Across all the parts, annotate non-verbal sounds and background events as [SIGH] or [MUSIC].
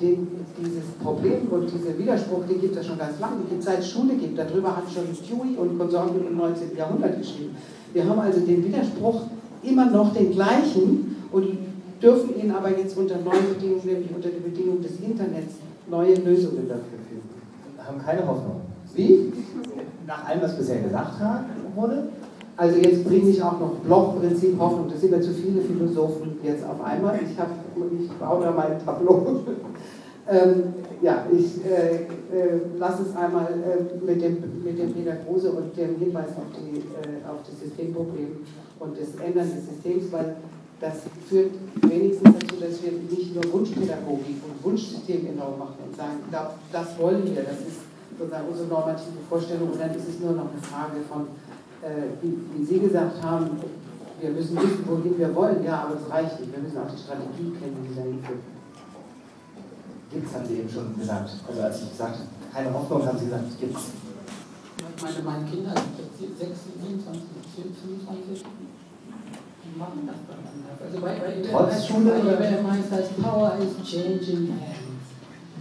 Den, dieses Problem und dieser Widerspruch, den gibt es schon ganz lange, den gibt es seit Schule gibt. Darüber hat schon Dewey und Konsorten im 19. Jahrhundert geschrieben. Wir haben also den Widerspruch immer noch den gleichen und dürfen ihn aber jetzt unter neuen Bedingungen, nämlich unter den Bedingungen des Internets, neue Lösungen dafür finden. Wir haben keine Hoffnung. Wie? Nach allem, was bisher gesagt wurde? Also jetzt bringe ich auch noch Bloch-Prinzip Hoffnung. Das sind mir zu viele Philosophen jetzt auf einmal. Ich, ich baue da mal ein Tableau. [LAUGHS] ähm, ja, ich äh, äh, lasse es einmal äh, mit, dem, mit dem Peter Kruse und dem Hinweis auf, die, äh, auf das Systemproblem und das Ändern des Systems, weil das führt wenigstens dazu, dass wir nicht nur Wunschpädagogik und Wunschsystem genau machen und sagen, das wollen wir, das ist sozusagen unsere normative Vorstellung und dann ist es nur noch eine Frage von äh, wie, wie, Sie gesagt haben, wir müssen wissen, wohin wir wollen. Ja, aber das reicht nicht. Wir müssen auch die Strategie kennen, die dahin führt. Gibt es, haben Sie eben schon gesagt. Also als ich gesagt habe, keine Hoffnung, haben Sie gesagt, gibt es. Ich meine, meine Kinder sind 6, 27, 25, die machen das dann anders. Also bei, bei Trotz Schule? Bei IBM heißt Power is changing hands.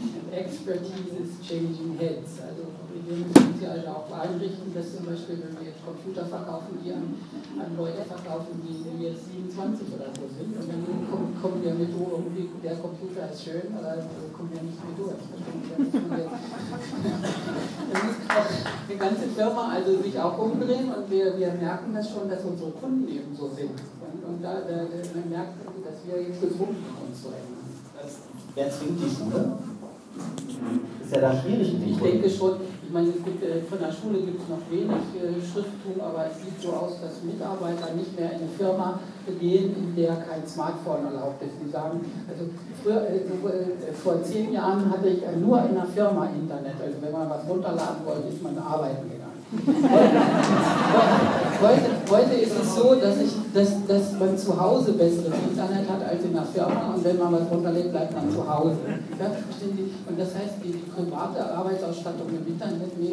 And expertise is changing heads. Also wir müssen sie also auch einrichten, dass zum Beispiel, wenn wir jetzt Computer verkaufen, die an, an Leute verkaufen, die, jetzt 27 oder so sind, und dann kommen, kommen wir mit, oh, der Computer ist schön, aber kommen wir nicht mehr durch. Da muss die ganze Firma also sich auch umdrehen und wir, wir merken das schon, dass unsere Kunden eben so sind. Und, und da, da, man merkt, dass wir jetzt gezwungen sind, uns zu ändern. Wer zwingt die Schule? Ist ja da schwierig. Ich denke schon, ich meine, es gibt, äh, von der Schule gibt es noch wenig äh, Schrifttum, aber es sieht so aus, dass Mitarbeiter nicht mehr in eine Firma gehen, in der kein Smartphone erlaubt ist. Die sagen, also früher, äh, vor zehn Jahren hatte ich nur in einer Firma Internet. Also wenn man was runterladen wollte, ist man arbeiten gegangen heute, heute ist es so, dass, ich, dass, dass man zu Hause besseres Internet hat als in der Firma und wenn man was runterlegt, bleibt man zu Hause. Ja, und das heißt, die, die private Arbeitsausstattung im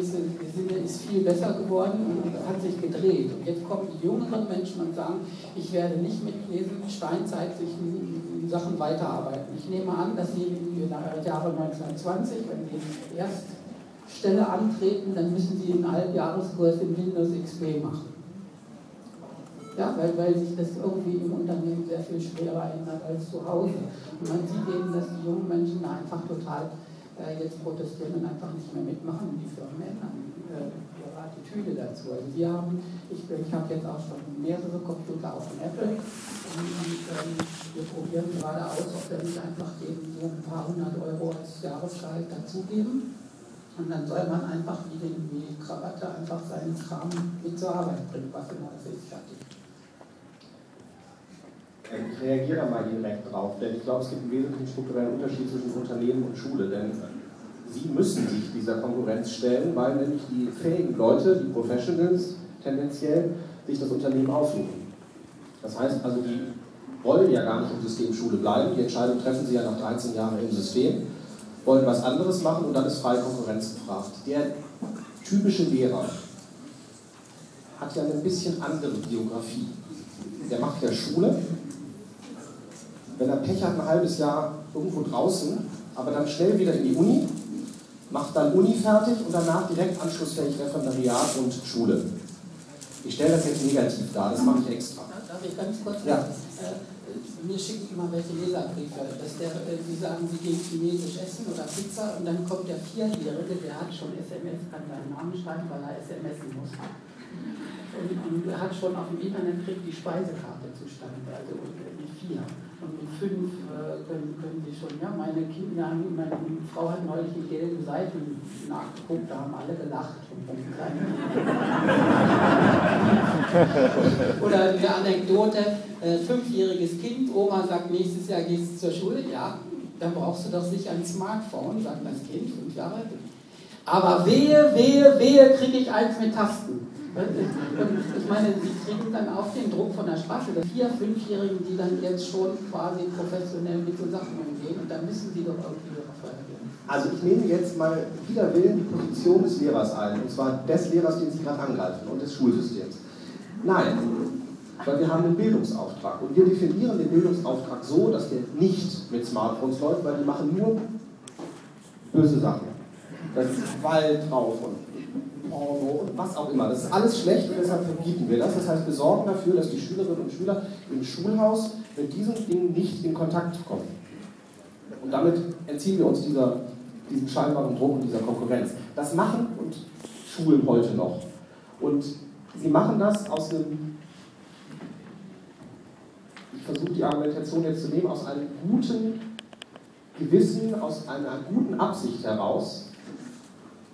Sinne ist viel besser geworden und hat sich gedreht. Und jetzt kommen die jüngeren Menschen und sagen, ich werde nicht mit diesen steinzeitlichen Sachen weiterarbeiten. Ich nehme an, dass sie in den Jahren 1920, wenn die erst Stelle antreten, dann müssen Sie einen Halbjahreskurs in Windows XP machen. Ja, weil, weil sich das irgendwie im Unternehmen sehr viel schwerer ändert als zu Hause. Und man sieht eben, dass die jungen Menschen da einfach total äh, jetzt protestieren und einfach nicht mehr mitmachen und die Firmen ändern äh, ihre Attitüde dazu. Also wir haben, ich, ich habe jetzt auch schon mehrere Computer auch von Apple und, und ähm, wir probieren gerade aus, ob wir nicht einfach eben so ein paar hundert Euro als Jahresgehalt dazugeben und dann soll man einfach wie, den, wie die Krawatte einfach seinen Kram mit zur Arbeit bringen, was immer es ist, fertig. Ich reagiere da mal direkt drauf, denn ich glaube, es gibt einen wesentlichen strukturellen Unterschied zwischen Unternehmen und Schule, denn sie müssen sich dieser Konkurrenz stellen, weil nämlich die fähigen Leute, die Professionals tendenziell, sich das Unternehmen aussuchen. Das heißt also, die wollen ja gar nicht im System Schule bleiben, die Entscheidung treffen sie ja nach 13 Jahren im System wollen was anderes machen und dann ist freie Konkurrenz gefragt. Der typische Lehrer hat ja eine bisschen andere Biografie. Der macht ja Schule. Wenn er Pech hat, ein halbes Jahr irgendwo draußen, aber dann schnell wieder in die Uni, macht dann Uni fertig und danach direkt anschlussfähig Referendariat und Schule. Ich stelle das jetzt negativ dar, das mache ich extra. Darf ich ganz kurz? Ja. Äh, mir schicken immer welche Leserbriefe, dass der, äh, die sagen, sie gehen chinesisch essen oder Pizza und dann kommt der Vierjährige, der hat schon SMS, kann seinen Namen schreiben, weil er SMSen muss. Und, und hat schon auf dem Internet kriegt die Speisekarte zustande, also die vier. Und mit fünf äh, können, können sie schon, ja, meine Kinder, meine Frau hat neulich die gelben Seiten nachgeguckt, da haben alle gelacht. Oder eine Anekdote, äh, fünfjähriges Kind, Oma sagt, nächstes Jahr gehst du zur Schule, ja, dann brauchst du doch sicher ein Smartphone, sagt das Kind, fünf Jahre. Aber wehe, wehe, wehe, kriege ich eins mit Tasten. Ich meine, sie kriegen dann auch den Druck von der Straße, die vier, fünfjährigen, die dann jetzt schon quasi professionell mit so Sachen umgehen, und da müssen sie doch irgendwie reagieren. Also ich nehme jetzt mal wieder Willen die Position des Lehrers ein, und zwar des Lehrers, den Sie gerade angreifen, und des Schulsystems. Nein, weil wir haben einen Bildungsauftrag und wir definieren den Bildungsauftrag so, dass der nicht mit Smartphones läuft, weil die machen nur böse Sachen. Da ist Gewalt drauf und Porno und was auch immer. Das ist alles schlecht und deshalb verbieten wir das. Das heißt, wir sorgen dafür, dass die Schülerinnen und Schüler im Schulhaus mit diesen Dingen nicht in Kontakt kommen. Und damit entziehen wir uns dieser, diesem scheinbaren Druck und dieser Konkurrenz. Das machen und Schulen heute noch. Und sie machen das aus einem, ich versuche die Argumentation jetzt zu nehmen, aus einem guten Gewissen, aus einer guten Absicht heraus,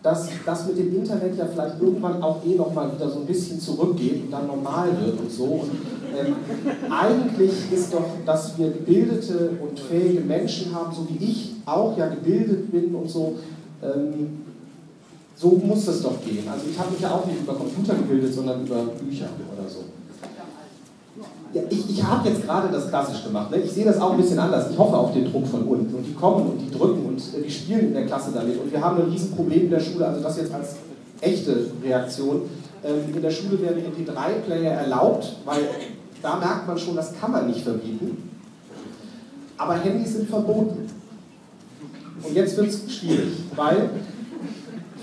dass das mit dem Internet ja vielleicht irgendwann auch eh nochmal wieder so ein bisschen zurückgeht und dann normal wird und so. Und ähm, eigentlich ist doch, dass wir gebildete und fähige Menschen haben, so wie ich auch ja gebildet bin und so. Ähm, so muss es doch gehen. Also ich habe mich ja auch nicht über Computer gebildet, sondern über Bücher oder so. Ja, ich, ich habe jetzt gerade das klassisch gemacht. Ne? Ich sehe das auch ein bisschen anders. Ich hoffe auf den Druck von unten. Und die kommen und die drücken und äh, die spielen in der Klasse damit. Und wir haben ein Riesenproblem in der Schule, also das jetzt als echte Reaktion. Ähm, in der Schule werden MP3-Player erlaubt, weil da merkt man schon, das kann man nicht verbieten. Aber Handys sind verboten. Und jetzt wird es schwierig, weil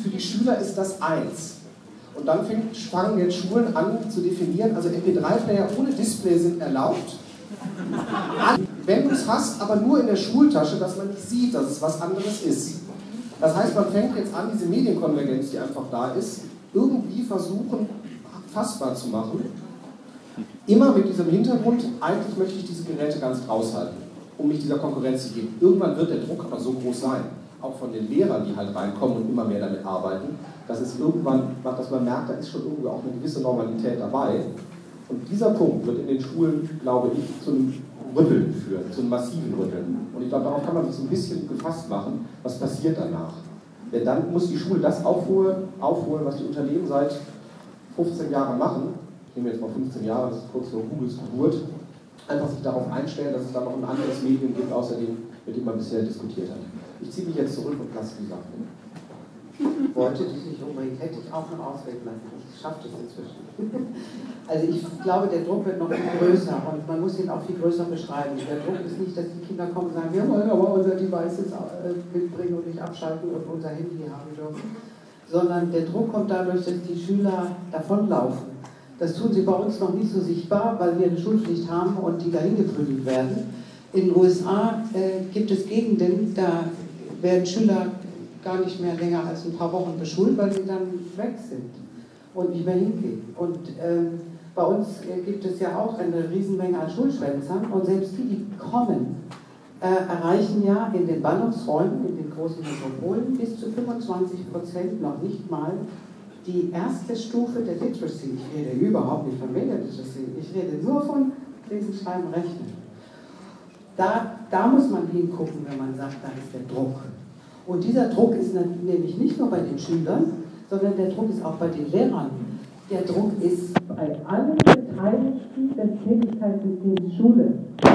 für die Schüler ist das eins. Und dann fangen jetzt Schulen an zu definieren, also MP3-Player ohne Display sind erlaubt. [LAUGHS] Wenn du es hast, aber nur in der Schultasche, dass man nicht sieht, dass es was anderes ist. Das heißt, man fängt jetzt an, diese Medienkonvergenz, die einfach da ist, irgendwie versuchen, fassbar zu machen. Immer mit diesem Hintergrund, eigentlich möchte ich diese Geräte ganz raushalten, um mich dieser Konkurrenz zu geben. Irgendwann wird der Druck aber so groß sein, auch von den Lehrern, die halt reinkommen und immer mehr damit arbeiten, dass es irgendwann, dass man merkt, da ist schon irgendwie auch eine gewisse Normalität dabei. Und dieser Punkt wird in den Schulen, glaube ich, zu einem Rütteln führen, zu einem massiven Rütteln. Und ich glaube, darauf kann man sich so ein bisschen gefasst machen, was passiert danach. Denn dann muss die Schule das aufholen, aufholen was die Unternehmen seit 15 Jahren machen. Ich nehme jetzt mal 15 Jahre, das ist kurz vor Googles Geburt. Einfach sich darauf einstellen, dass es da noch ein anderes Medium gibt, außer dem, mit dem man bisher diskutiert hat. Ich ziehe mich jetzt zurück und lasse die Sachen [LAUGHS] wollte dich nicht unbedingt, hätte ich auch noch ausreden lassen. Ich schaffe das inzwischen. Also ich glaube, der Druck wird noch viel größer und man muss ihn auch viel größer beschreiben. Der Druck ist nicht, dass die Kinder kommen und sagen, wir wollen aber unser Device jetzt äh, mitbringen und nicht abschalten und unser Handy haben dürfen. Sondern der Druck kommt dadurch, dass die Schüler davonlaufen. Das tun sie bei uns noch nicht so sichtbar, weil wir eine Schulpflicht haben und die dahin geprügelt werden. In den USA äh, gibt es Gegenden, da werden Schüler gar nicht mehr länger als ein paar Wochen beschult, weil sie dann weg sind und nicht mehr hingehen. Und ähm, bei uns äh, gibt es ja auch eine Riesenmenge an Schulschwänzern und selbst die, die kommen, äh, erreichen ja in den Ballungsräumen, in den großen Metropolen bis zu 25 Prozent noch nicht mal die erste Stufe der Literacy. Ich rede überhaupt nicht von Media Literacy, ich rede nur von Lesen, Schreiben, Rechnen. Da, da muss man hingucken, wenn man sagt, da ist der Druck. Und dieser Druck ist nämlich nicht nur bei den Schülern, sondern der Druck ist auch bei den Lehrern. Der Druck ist bei allen Beteiligten der Tätigkeitssystems Schule.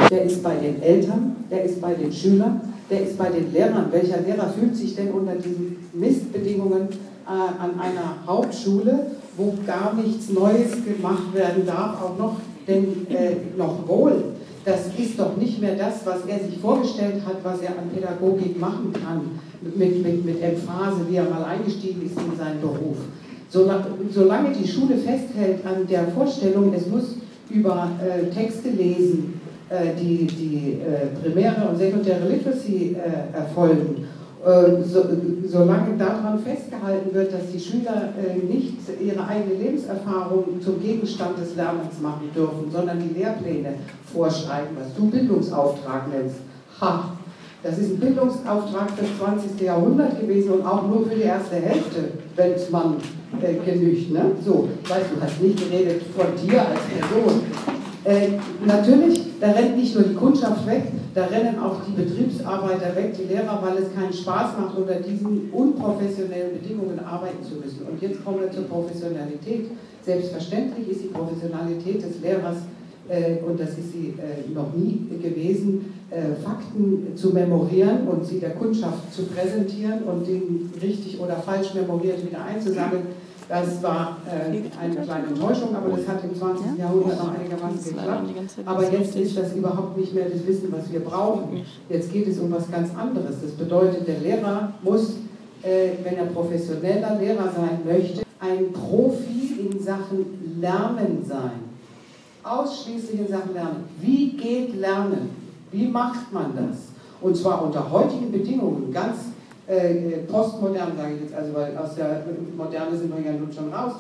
Der ist bei den Eltern, der ist bei den Schülern, der ist bei den Lehrern. Welcher Lehrer fühlt sich denn unter diesen Mistbedingungen äh, an einer Hauptschule, wo gar nichts Neues gemacht werden darf, auch noch, denn äh, noch wohl das ist doch nicht mehr das, was er sich vorgestellt hat, was er an Pädagogik machen kann, mit, mit, mit Emphase, wie er mal eingestiegen ist in seinen Beruf. Solange die Schule festhält an der Vorstellung, es muss über äh, Texte lesen, äh, die, die äh, primäre und sekundäre Literacy äh, erfolgen so, solange daran festgehalten wird, dass die Schüler äh, nicht ihre eigene Lebenserfahrung zum Gegenstand des Lernens machen dürfen, sondern die Lehrpläne vorschreiben, was du Bildungsauftrag nennst. Ha, das ist ein Bildungsauftrag das 20. Jahrhundert gewesen und auch nur für die erste Hälfte, wenn es man äh, genügt. Ne? So, weißt du, hast nicht geredet von dir als Person. Äh, natürlich, da rennt nicht nur die Kundschaft weg, da rennen auch die Betriebsarbeiter weg, die Lehrer, weil es keinen Spaß macht, unter diesen unprofessionellen Bedingungen arbeiten zu müssen. Und jetzt kommen wir zur Professionalität. Selbstverständlich ist die Professionalität des Lehrers, äh, und das ist sie äh, noch nie gewesen, äh, Fakten zu memorieren und sie der Kundschaft zu präsentieren und den richtig oder falsch memoriert wieder einzusammeln. Das war äh, eine kleine Enttäuschung, aber das hat im 20. Jahrhundert noch einigermaßen geklappt. Aber jetzt ist das überhaupt nicht mehr das Wissen, was wir brauchen. Jetzt geht es um was ganz anderes. Das bedeutet, der Lehrer muss, äh, wenn er professioneller Lehrer sein möchte, ein Profi in Sachen Lernen sein. Ausschließlich in Sachen Lernen. Wie geht Lernen? Wie macht man das? Und zwar unter heutigen Bedingungen, ganz äh, postmodern, sage ich jetzt, also weil aus der Moderne sind wir ja nun schon raus.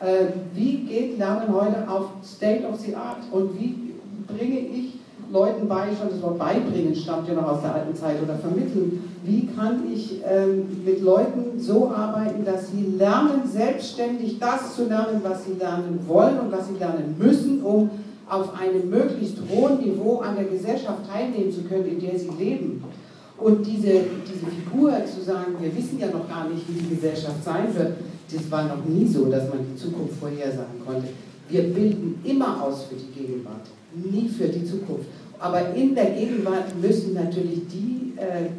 Äh, wie geht Lernen heute auf State of the Art und wie bringe ich Leuten bei, schon das Wort beibringen stammt ja noch aus der alten Zeit oder vermitteln, wie kann ich ähm, mit Leuten so arbeiten, dass sie lernen, selbstständig das zu lernen, was sie lernen wollen und was sie lernen müssen, um auf einem möglichst hohen Niveau an der Gesellschaft teilnehmen zu können, in der sie leben. Und diese, diese Figur zu sagen, wir wissen ja noch gar nicht, wie die Gesellschaft sein wird, das war noch nie so, dass man die Zukunft vorhersagen konnte. Wir bilden immer aus für die Gegenwart, nie für die Zukunft. Aber in der Gegenwart müssen natürlich die, äh,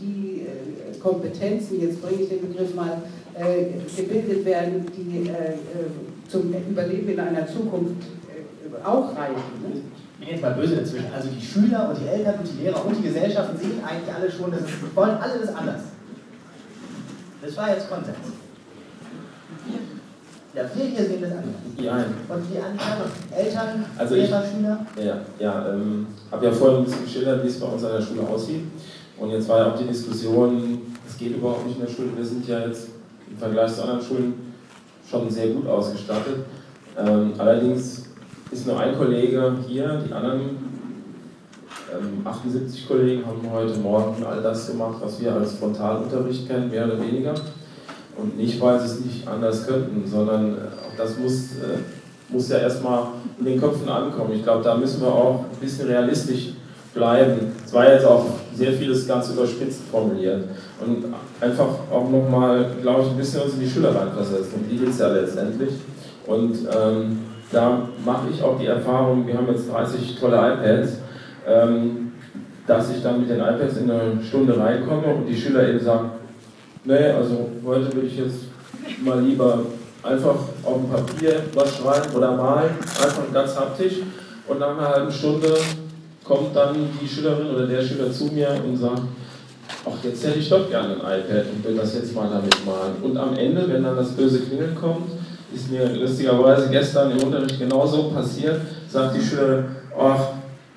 die äh, Kompetenzen, jetzt bringe ich den Begriff mal, äh, gebildet werden, die äh, äh, zum Überleben in einer Zukunft äh, auch reichen. Ne? Ich bin jetzt mal böse dazwischen. Also die Schüler und die Eltern und die Lehrer und die Gesellschaften sehen eigentlich alle schon, dass sie wollen alle das anders. Das war jetzt Konsens. Ja, wir hier sehen das anders. Ja. Und die anderen Eltern, also Lehrer, ich, Schüler? Ja, ja ähm, habe ja vorhin ein bisschen geschildert, wie es bei uns an der Schule aussieht. Und jetzt war ja auch die Diskussion, es geht überhaupt nicht in der Schule. Wir sind ja jetzt im Vergleich zu anderen Schulen schon sehr gut ausgestattet. Ähm, allerdings ist nur ein Kollege hier, die anderen ähm, 78 Kollegen haben heute Morgen all das gemacht, was wir als Frontalunterricht kennen, mehr oder weniger. Und nicht, weil sie es nicht anders könnten, sondern äh, auch das muss, äh, muss ja erstmal in den Köpfen ankommen. Ich glaube, da müssen wir auch ein bisschen realistisch bleiben. Es war jetzt auch sehr vieles ganz überspitzt formuliert. Und einfach auch nochmal, glaube ich, ein bisschen uns in die Schüler reinversetzen. Um die geht es ja letztendlich. Und ähm, da mache ich auch die Erfahrung, wir haben jetzt 30 tolle iPads, ähm, dass ich dann mit den iPads in eine Stunde reinkomme und die Schüler eben sagen, nee, also heute würde ich jetzt mal lieber einfach auf dem Papier was schreiben oder malen, einfach ganz haptisch. Und nach einer halben Stunde kommt dann die Schülerin oder der Schüler zu mir und sagt, ach, jetzt hätte ich doch gerne ein iPad und will das jetzt mal damit malen. Und am Ende, wenn dann das böse Klingeln kommt, ist mir lustigerweise gestern im Unterricht genauso passiert, sagt die Schülerin, ach,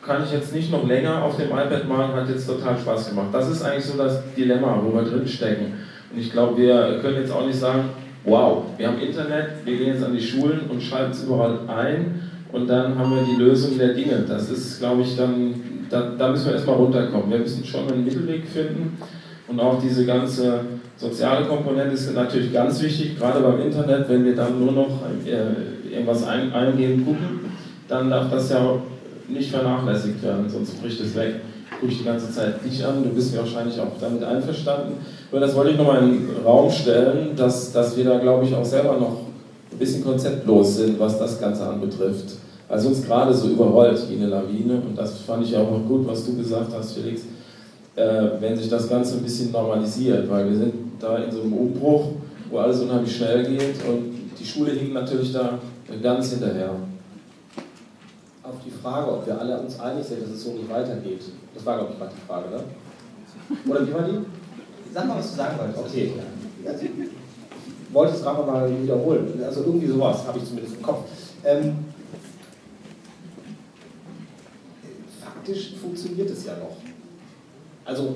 kann ich jetzt nicht noch länger auf dem iPad malen, hat jetzt total Spaß gemacht. Das ist eigentlich so das Dilemma, wo wir drin stecken. Und ich glaube, wir können jetzt auch nicht sagen, wow, wir haben Internet, wir gehen jetzt an die Schulen und schreiben es überall ein und dann haben wir die Lösung der Dinge. Das ist, glaube ich, dann, da, da müssen wir erstmal runterkommen. Wir müssen schon einen Mittelweg finden und auch diese ganze soziale Komponente ist natürlich ganz wichtig, gerade beim Internet, wenn wir dann nur noch äh, irgendwas ein, eingehen, gucken, dann darf das ja nicht vernachlässigt werden, sonst bricht es weg. Gucke ich die ganze Zeit dich an, du bist wahrscheinlich auch damit einverstanden. Nur das wollte ich nochmal in den Raum stellen, dass, dass wir da, glaube ich, auch selber noch ein bisschen konzeptlos sind, was das Ganze anbetrifft. Also uns gerade so überrollt wie eine Lawine und das fand ich auch noch gut, was du gesagt hast, Felix, äh, wenn sich das Ganze ein bisschen normalisiert, weil wir sind da in so einem Umbruch, wo alles unheimlich schnell geht und die Schule hinkt natürlich da ganz hinterher auf die Frage, ob wir alle uns einig sind, dass es so nicht weitergeht. Das war, glaube ich, gerade die Frage, ne? Oder wie war die? Sag mal, was du sagen wolltest. Okay. Also, ich wollte es gerade mal wiederholen. Also irgendwie sowas habe ich zumindest im Kopf. Ähm, faktisch funktioniert es ja noch. Also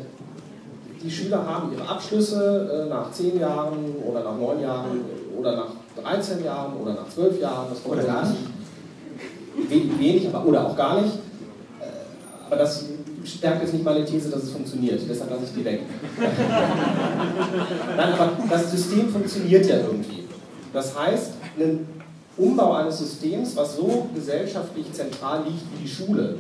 die Schüler haben ihre Abschlüsse äh, nach 10 Jahren oder nach 9 Jahren oder nach 13 Jahren oder nach 12 Jahren. Das Oder gar nicht. Wenig, aber, oder auch gar nicht. Äh, Aber das stärkt jetzt nicht meine These, dass es funktioniert. Deshalb lasse ich die weg. [LAUGHS] Nein, aber das System funktioniert ja irgendwie. Das heißt, ein Umbau eines Systems, was so gesellschaftlich zentral liegt wie die Schule,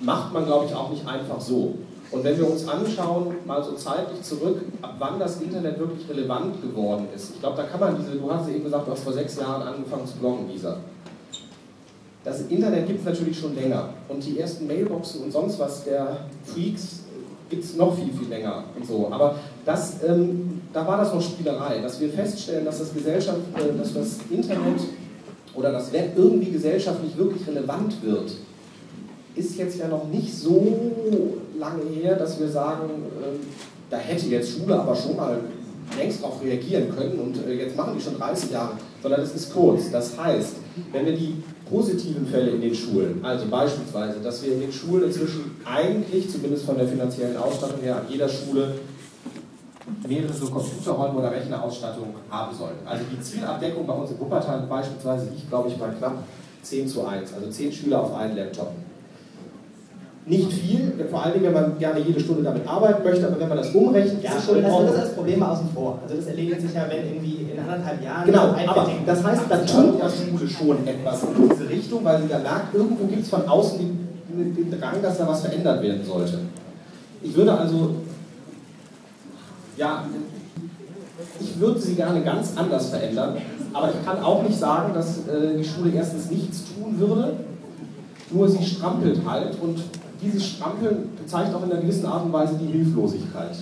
macht man, glaube ich, auch nicht einfach so. Und wenn wir uns anschauen, mal so zeitlich zurück, ab wann das Internet wirklich relevant geworden ist, ich glaube, da kann man diese, du hast ja eben gesagt, du hast vor sechs Jahren angefangen zu bloggen, Lisa. Das Internet gibt es natürlich schon länger. Und die ersten Mailboxen und sonst was der Freaks gibt es noch viel, viel länger und so. Aber das, ähm, da war das noch Spielerei, dass wir feststellen, dass das Gesellschaft, äh, dass das Internet oder das Web irgendwie gesellschaftlich wirklich relevant wird, ist jetzt ja noch nicht so lange her, dass wir sagen, äh, da hätte jetzt Schule aber schon mal längst darauf reagieren können und äh, jetzt machen die schon 30 Jahre, sondern es ist kurz. Das heißt, wenn wir die positiven Fälle in den Schulen, also beispielsweise, dass wir in den Schulen inzwischen eigentlich, zumindest von der finanziellen Ausstattung her, an jeder Schule mehrere Computerräume oder Rechnerausstattung haben sollten. Also die Zielabdeckung bei uns in Wuppertal beispielsweise liegt, glaube ich, bei knapp 10 zu 1, also 10 Schüler auf einen Laptop. Nicht viel, vor allen Dingen, wenn man gerne jede Stunde damit arbeiten möchte, aber wenn man das umrechnet, ja, ist schon das das als Problem außen vor. Also das erledigt sich ja, wenn irgendwie in anderthalb Jahren. Genau, aber das heißt, da tut ja Schule schon etwas in diese Richtung, weil sie da merkt, irgendwo gibt es von außen den, den Drang, dass da was verändert werden sollte. Ich würde also, ja, ich würde sie gerne ganz anders verändern, aber ich kann auch nicht sagen, dass äh, die Schule erstens nichts tun würde, nur sie strampelt halt und dieses Strampeln zeigt auch in einer gewissen Art und Weise die Hilflosigkeit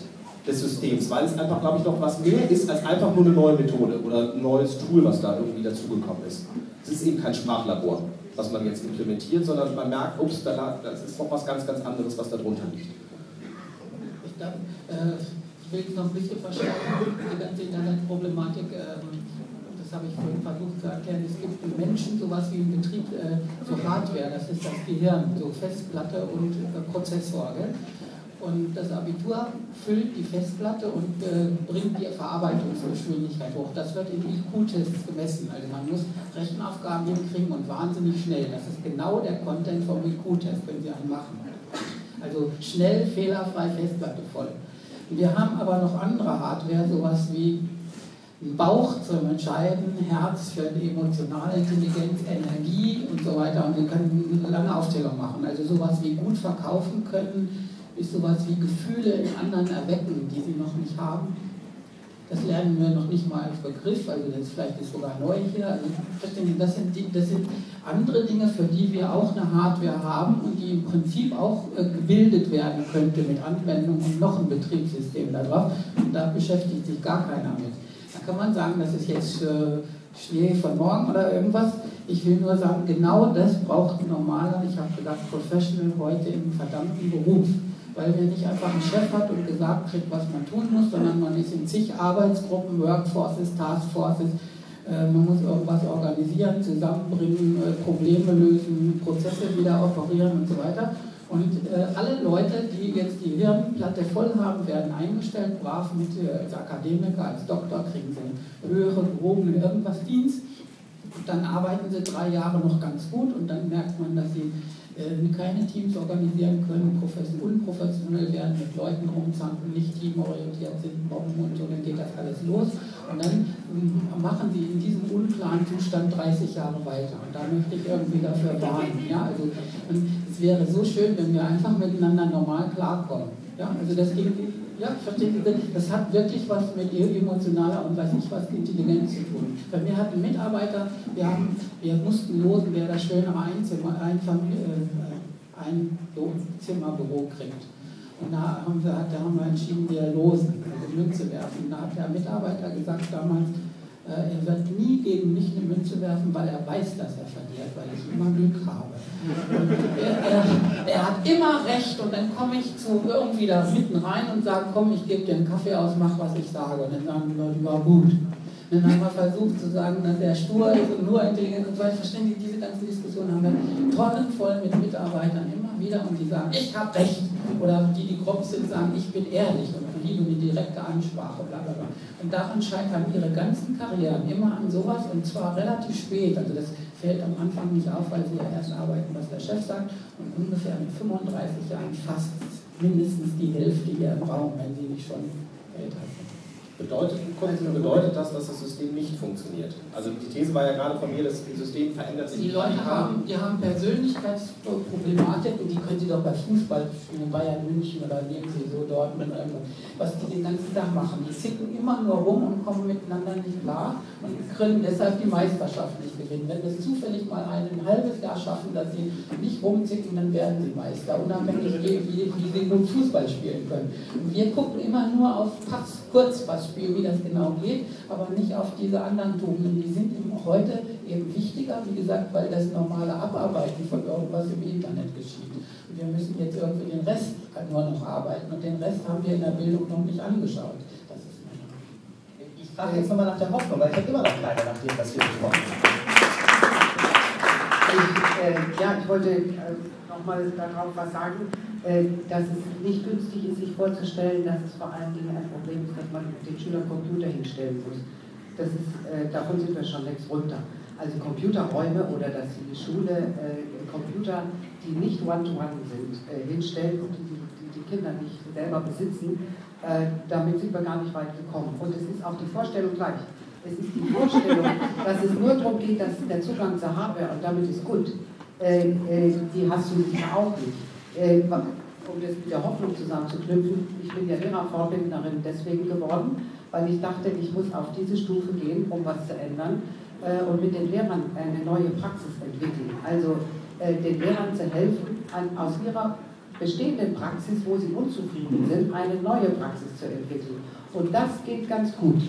des Systems, weil es einfach, glaube ich, noch was mehr ist als einfach nur eine neue Methode oder ein neues Tool, was da irgendwie dazugekommen ist. Es ist eben kein Sprachlabor, was man jetzt implementiert, sondern man merkt, ups, da, das ist noch was ganz, ganz anderes, was darunter liegt. Ich, glaub, äh, ich will noch ein bisschen verstärken, die ganze Internetproblematik. Äh, das habe ich vorhin versucht zu erklären, es gibt im Menschen sowas wie im Betrieb äh, so Hardware, das ist das Gehirn, so Festplatte und äh, Prozessor. Gell? Und das Abitur füllt die Festplatte und äh, bringt die Verarbeitungsgeschwindigkeit hoch. Das wird in IQ-Tests gemessen. Also man muss Rechenaufgaben hinkriegen und wahnsinnig schnell. Das ist genau der Content vom IQ-Test, wenn Sie einen machen. Also schnell, fehlerfrei, Festplatte voll. Wir haben aber noch andere Hardware, sowas wie Bauch zum Entscheiden, Herz für die emotionale Intelligenz, Energie und so weiter. Und wir können eine lange Aufzählung machen. Also sowas wie gut verkaufen können, ist sowas wie Gefühle in anderen erwecken, die sie noch nicht haben. Das lernen wir noch nicht mal als Begriff, also das vielleicht ist sogar neu hier. Also verstehen das sind, die, das sind andere Dinge, für die wir auch eine Hardware haben und die im Prinzip auch äh, gebildet werden könnte mit Anwendung und noch ein Betriebssystem darauf. Und da beschäftigt sich gar keiner mit kann man sagen, das ist jetzt äh, Schnee von morgen oder irgendwas. Ich will nur sagen, genau das braucht ein normaler, ich habe gesagt, Professional heute im verdammten Beruf. Weil man nicht einfach einen Chef hat und gesagt kriegt, was man tun muss, sondern man ist in zig Arbeitsgruppen, Workforces, Taskforces, äh, man muss irgendwas organisieren, zusammenbringen, äh, Probleme lösen, Prozesse wieder operieren und so weiter. Und äh, alle Leute, die jetzt die Hirnplatte voll haben, werden eingestellt, brav mit äh, als Akademiker, als Doktor, kriegen sie höhere, gehobene irgendwas Dienst. Dann arbeiten sie drei Jahre noch ganz gut und dann merkt man, dass sie äh, keine Teams organisieren können, unprofessionell werden, mit Leuten rumzanken, nicht teamorientiert sind, Bomben und so, dann geht das alles los. Und dann ähm, machen sie in diesem unklaren Zustand 30 Jahre weiter. Und da möchte ich irgendwie dafür warnen. Ja, also, es wäre so schön, wenn wir einfach miteinander normal klarkommen. Ja, also das ja, versteht ihr, das hat wirklich was mit emotionaler und weiß nicht was Intelligenz zu tun. Bei mir hat ein Mitarbeiter, wir, haben, wir mussten losen, wer das schönere Einzimmer, ein, äh, ein Zimmerbüro kriegt. Und da haben wir, da haben wir entschieden, wir losen, also Münze werfen. Da hat der Mitarbeiter gesagt damals, äh, er wird nie gegen mich eine Münze werfen, weil er weiß, dass er verliert, weil ich immer Glück habe. Er, er, er, hat immer recht und dann komme ich zu irgendwie da mitten rein und sage, komm, ich gebe dir einen Kaffee aus, mach was ich sage. Und dann sagen die Leute, war gut. Und dann haben wir versucht zu sagen, dass er stur ist und nur intelligent und so weiter. Verstehen Sie, diese ganzen Diskussionen haben wir Tonnen voll mit Mitarbeitern immer wieder und die sagen, ich habe recht. Oder die, die grob sind, sagen, ich bin ehrlich und liebe die direkte Ansprache, bla bla bla. Und daran scheitern ihre ganzen Karrieren immer an sowas und zwar relativ spät. Also das fällt am Anfang nicht auf, weil sie ja erst arbeiten, was der Chef sagt und ungefähr mit 35 Jahren fast mindestens die Hälfte hier im Raum, wenn sie nicht schon älter sind. Bedeutet, bedeutet das, dass das System nicht funktioniert? Also die These war ja gerade von mir, dass das System verändert sich. Die Leute haben, die haben Persönlichkeitsproblematiken, die können sie doch bei Fußball spielen, Bayern München oder nehmen sie so dort mit irgendwas, was die den ganzen Tag machen. Die zicken immer nur rum und kommen miteinander nicht klar und können deshalb die Meisterschaft nicht gewinnen. Wenn es zufällig mal ein halbes Jahr schaffen, dass sie nicht rumzicken, dann werden sie Meister, unabhängig wie, wie sie gut Fußball spielen können. Und wir gucken immer nur auf Pass, Kurzpass Spiel, wie das genau geht, aber nicht auf diese anderen Tugenden. Die sind eben heute eben wichtiger, wie gesagt, weil das normale Abarbeiten von irgendwas im Internet geschieht. Und wir müssen jetzt irgendwie den Rest nur noch arbeiten und den Rest haben wir in der Bildung noch nicht angeschaut. Das ist meine Ich frage jetzt nochmal nach der Hoffnung, weil ich habe immer noch keine nach dem, was wir besprochen haben. Ich, äh, ja, ich wollte äh, nochmal darauf was sagen. Äh, dass es nicht günstig ist, sich vorzustellen, dass es vor allen Dingen ein Problem ist, dass man den Schülern Computer hinstellen muss. Das ist, äh, davon sind wir schon längst runter. Also Computerräume oder dass die Schule äh, Computer, die nicht One-to-One -one sind, hinstellt und die, die, die Kinder nicht selber besitzen, damit sind wir gar nicht weit gekommen. Und es ist auch die Vorstellung gleich. Es ist die Vorstellung, [LAUGHS] dass es nur darum geht, dass der Zugang zur Hardware und damit ist gut. Die hast du sicher auch nicht um das mit der Hoffnung zusammenzuknüpfen, ich bin ja Lehrervorbildnerin deswegen geworden, weil ich dachte, ich muss auf diese Stufe gehen, um was zu ändern äh, und mit den Lehrern eine neue Praxis entwickeln. Also äh, den Lehrern zu helfen, aus ihrer bestehenden Praxis, wo sie unzufrieden sind, eine neue Praxis zu entwickeln. Und das geht ganz gut.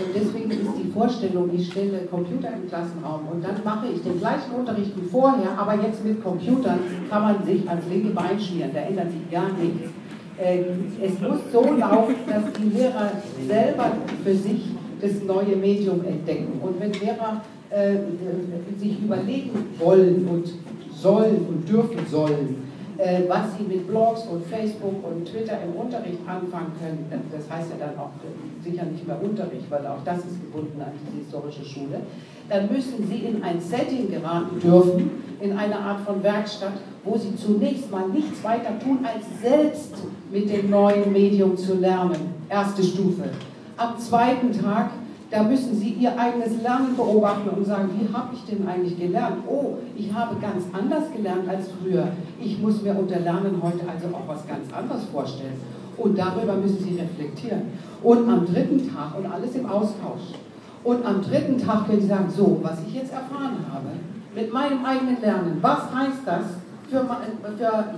Und deswegen ist die Vorstellung, ich stelle Computer im Klassenraum und dann mache ich den gleichen Unterricht wie vorher, aber jetzt mit Computern kann man sich ans linke Bein schmieren, da ändert sich gar nichts. Äh, es muss so laufen, dass die Lehrer selber für sich das neue Medium entdecken. Und wenn Lehrer äh, sich überlegen wollen und sollen und dürfen sollen, was sie mit Blogs und Facebook und Twitter im Unterricht anfangen können. Das heißt ja dann auch sicher nicht mehr Unterricht, weil auch das ist gebunden an diese historische Schule. Dann müssen sie in ein Setting geraten dürfen, in eine Art von Werkstatt, wo sie zunächst mal nichts weiter tun, als selbst mit dem neuen Medium zu lernen. Erste Stufe. Am zweiten Tag da müssen Sie Ihr eigenes Lernen beobachten und sagen, wie habe ich denn eigentlich gelernt? Oh, ich habe ganz anders gelernt als früher. Ich muss mir unter Lernen heute also auch was ganz anderes vorstellen. Und darüber müssen Sie reflektieren. Und am dritten Tag, und alles im Austausch, und am dritten Tag können Sie sagen, so, was ich jetzt erfahren habe, mit meinem eigenen Lernen, was heißt das für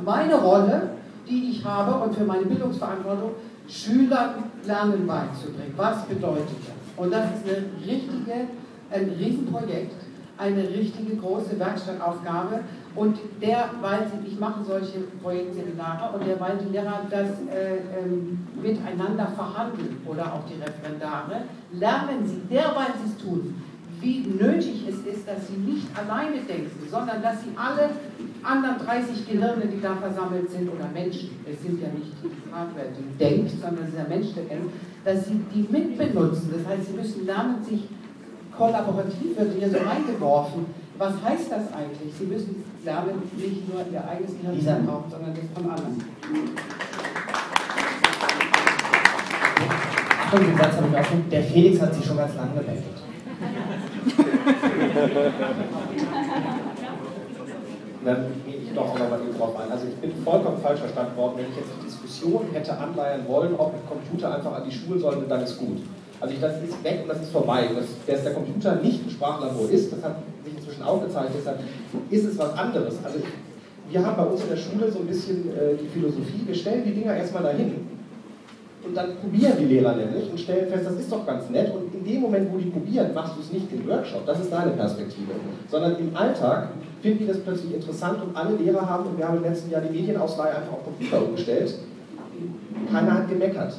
meine Rolle, die ich habe und für meine Bildungsverantwortung, Schülern Lernen beizubringen? Was bedeutet das? Und das ist eine richtige, ein Riesenprojekt, eine richtige große Werkstattaufgabe. Und derweil, ich mache solche Projektseminare und derweil die Lehrer das äh, ähm, miteinander verhandeln oder auch die Referendare, lernen sie, derweil sie es tun, wie nötig es ist, dass sie nicht alleine denken, sondern dass sie alle anderen 30 Gehirne, die da versammelt sind, oder Menschen, es sind ja nicht die Hardware, die denkt, sondern es ist der Mensch, der denkt, dass sie die mitbenutzen. Das heißt, sie müssen lernen, sich kollaborativ, wird hier so reingeworfen. Was heißt das eigentlich? Sie müssen lernen, nicht nur ihr eigenes Gehirn zu brauchen, sondern das von anderen. Den Satz habe ich auch schon. Der Felix hat sich schon ganz lange gemeldet. [LAUGHS] Dann gehe ich doch nochmal drauf ein. Also ich bin vollkommen falsch verstanden worden, wenn ich jetzt die Diskussion hätte anleiern wollen, ob ein Computer einfach an die Schulen soll, dann ist gut. Also ich, das ist weg und das ist vorbei. Dass, dass der Computer nicht ein Sprachlabor ist, das hat sich inzwischen aufgezeigt, deshalb ist es was anderes. Also wir haben bei uns in der Schule so ein bisschen äh, die Philosophie, wir stellen die Dinger erstmal dahin und dann probieren die Lehrer nämlich und stellen fest, das ist doch ganz nett. Und in dem Moment, wo die probieren, machst du es nicht im Workshop. Das ist deine Perspektive. Sondern im Alltag finden die das plötzlich interessant und alle Lehrer haben, und wir haben im letzten Jahr die Medienausleihe einfach auf Computer umgestellt. Keiner hat gemeckert,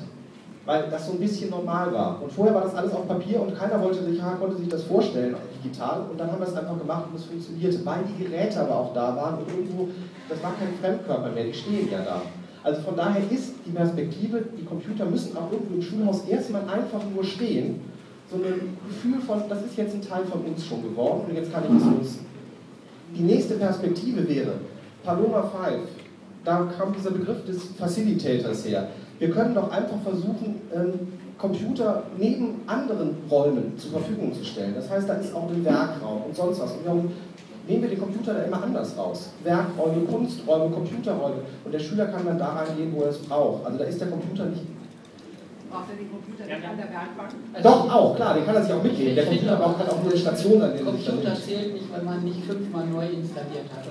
weil das so ein bisschen normal war. Und vorher war das alles auf Papier und keiner wollte sich, konnte sich das vorstellen, digital. Und dann haben wir es einfach gemacht und es funktionierte, weil die Geräte aber auch da waren und irgendwo, das war kein Fremdkörper mehr, die stehen ja da. Also von daher ist die Perspektive, die Computer müssen auch irgendwo im Schulhaus erstmal einfach nur stehen, so ein Gefühl von, das ist jetzt ein Teil von uns schon geworden und jetzt kann ich es nutzen. Die nächste Perspektive wäre, Paloma 5, da kam dieser Begriff des Facilitators her. wir können doch einfach versuchen, ähm, Computer neben anderen Räumen zur Verfügung zu stellen. Das heißt, da ist auch ein Werkraum und sonst was. Und wir haben, nehmen wir den Computer da immer anders raus. Werkräume, Kunsträume, Computerräume. Und der Schüler kann dann da reingehen, wo er es braucht. Also da ist der Computer nicht Braucht er den Computer nicht an der Werkbank? Doch, auch, klar, den kann er sich auch mitnehmen. Der Computer braucht halt auch nur eine Station, an der er Computer zählt nicht, wenn man nicht fünfmal neu installiert hat. [LAUGHS]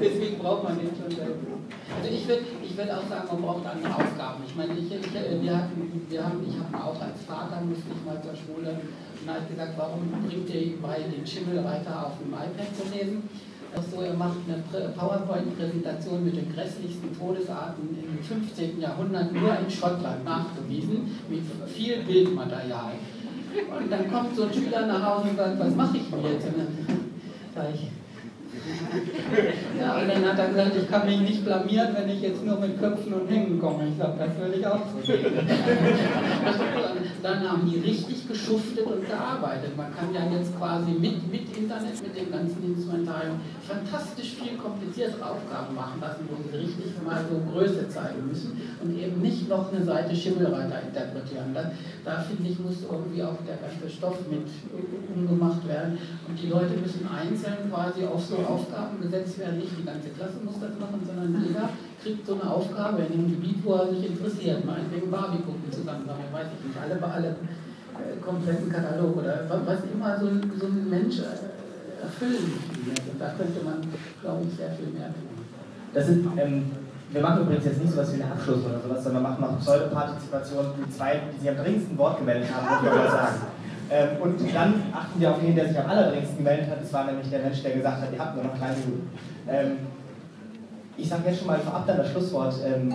Deswegen braucht man den schon selber. Also ich würde ich würd auch sagen, man braucht andere Aufgaben. Ich meine, ich, ich, wir hatten, wir haben, ich habe auch als Vater, musste ich mal zur Schule, und da habe gesagt, warum bringt ihr bei den Schimmelreiter auf dem iPad zu lesen? Ist so, er macht eine Prä- PowerPoint-Präsentation mit den grässlichsten Todesarten im 15. Jahrhundert nur in Schottland nachgewiesen, mit viel Bildmaterial. Und dann kommt so ein Schüler nach Hause und sagt, was mache ich denn jetzt? Und dann sage ich, und dann hat er gesagt, ich kann mich nicht blamieren, wenn ich jetzt nur mit Köpfen und Hängen komme. Ich glaube, das würde ich auch so [LAUGHS] dann haben die richtig geschuftet und gearbeitet. Man kann ja jetzt quasi mit, mit Internet, mit dem ganzen Instrumentarium fantastisch viel kompliziertere Aufgaben machen lassen, wo sie richtig mal so Größe zeigen müssen und eben nicht noch eine Seite Schimmelreiter interpretieren. Da, da finde ich, muss irgendwie auch der ganze Stoff mit umgemacht werden und die Leute müssen einzeln quasi auf so Aufgaben gesetzt werden. Nicht die ganze Klasse muss das machen, sondern jeder kriegt so eine Aufgabe in einem Gebiet, wo er sich interessiert. Meinetwegen Barbie-Puppen zusammen sammeln, weiß ich nicht, alle, alle äh, kompletten Katalog oder was was immer so ein, so ein Mensch äh, erfüllen wird. Und da könnte man, glaube ich, sehr viel mehr tun. Das sind, ähm, wir machen übrigens jetzt nicht sowas wie einen Abschluss oder sowas, sondern wir machen noch Pseudopartizipation, die zwei, die sich am dringendsten Wort gemeldet haben, muss ich mal sagen. Ähm, und dann achten wir auf den, der sich am allerdringendsten gemeldet hat. Das war nämlich der Mensch, der gesagt hat, ihr habt nur noch drei Minuten. Ähm, ich sage jetzt schon mal vorab dann das Schlusswort. Ähm,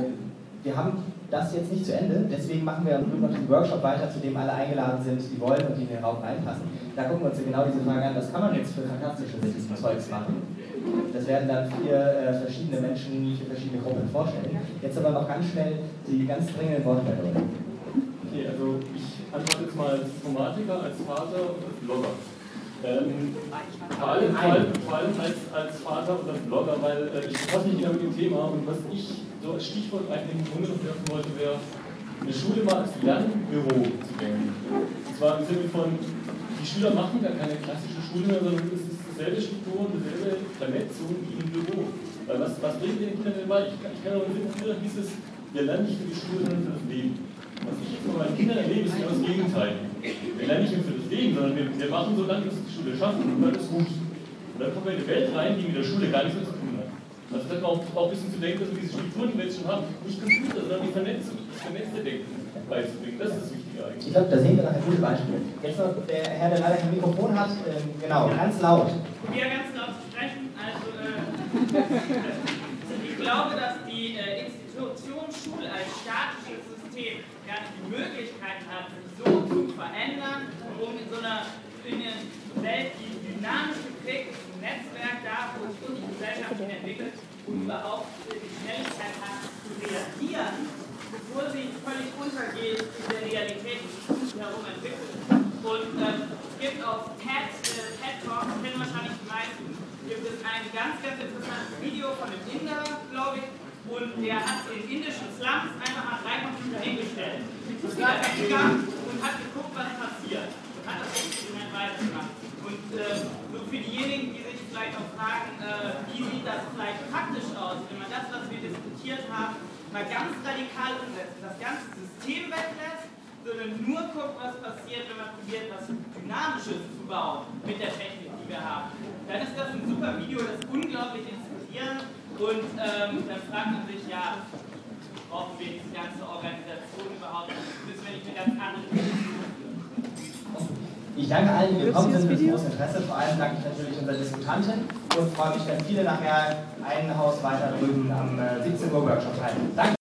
wir haben das jetzt nicht zu Ende, deswegen machen wir noch diesen Workshop weiter, zu dem alle eingeladen sind, die wollen und die in den Raum reinpassen. Da gucken wir uns genau diese Frage an, was kann man jetzt für fantastische Zeugs machen. Das werden dann vier äh, verschiedene Menschen, vier verschiedene Gruppen vorstellen. Jetzt aber noch ganz schnell die ganz dringenden Wortmeldungen. Okay, also ich antworte jetzt mal als Informatiker, als Vater und als Blogger. Ähm, vor allem, vor allem, vor allem als, als Vater und als Blogger, weil äh, ich befasse mich genau mit dem Thema und was ich so als Stichwort eigentlich Grunde noch werfen wollte, wäre, eine Schule mal als Lernbüro zu denken. Und zwar im Sinne von, die Schüler machen gar keine klassische Schule mehr, sondern es ist dieselbe Struktur und dieselbe Vernetzung wie im Büro. Weil was, was bringt den Kindern denn bei? Ich ich kann auch Sinne, früher hieß es, wir lernen nicht für die Schule, sondern für das Leben. Was ich jetzt von meinen Kindern erlebe, ist genau das Gegenteil. Wir lernen nicht nur für das Leben, sondern wir, wir machen so lange, bis wir die Schule schaffen und dann ist gut. Und dann kommen wir in eine Welt rein, die mit der Schule gar nichts mehr zu tun hat. Also das hat man auch, auch ein bisschen zu denken, dass wir diese Strukturen, die wir jetzt schon haben, nicht Computer, sondern die Vernetzung, das vernetzte Denken beizubringen. Das ist das Wichtige eigentlich. Ich glaube, da sehen wir noch ein gutes Beispiel. Jetzt noch der Herr, der leider kein Mikrofon hat, ähm, genau, ganz laut. probiere ganz laut zu sprechen. Also, äh, [LAUGHS] ich glaube, dass Schule als statisches System gar nicht die Möglichkeit hat, sich so zu verändern, um in so einer in einer Welt, die dynamisch geprägt ist, ein Netzwerk da, wo sich die Gesellschaft entwickelt und überhaupt die Schnelligkeit hat, zu reagieren, bevor sie völlig untergeht in der Realität, die sich um herum entwickelt. Und ähm, es gibt auf TED, äh, TED Talk, kennen wahrscheinlich die meisten, gibt es ein ganz, ganz interessantes Video von einem Inder, glaube ich, und der hat in indischen Slums einfach mal drei Computer hingestellt. Und ist da weggegangen und hat geguckt, was passiert. Und hat das Experiment weitergemacht. Und äh, so für diejenigen, die sich vielleicht auch fragen, äh, wie sieht das vielleicht praktisch aus, wenn man das, was wir diskutiert haben, mal ganz radikal umsetzt, das ganze System weglässt, sondern nur guckt, was passiert, wenn man probiert, was Dynamisches zu bauen mit der Technik, die wir haben. Dann ist das ein super Video, das ist unglaublich inspirierend und ähm, dann fragt man sich, ja, brauchen wir diese ganze Organisation überhaupt? Müssen wir nicht eine ganz andere Ich danke allen, die gekommen sind, für das große Interesse. Vor allem danke ich natürlich unserer Diskutantin und freue mich, wenn viele nachher ein Haus weiter drüben am äh, 17 Uhr Workshop halten. Danke.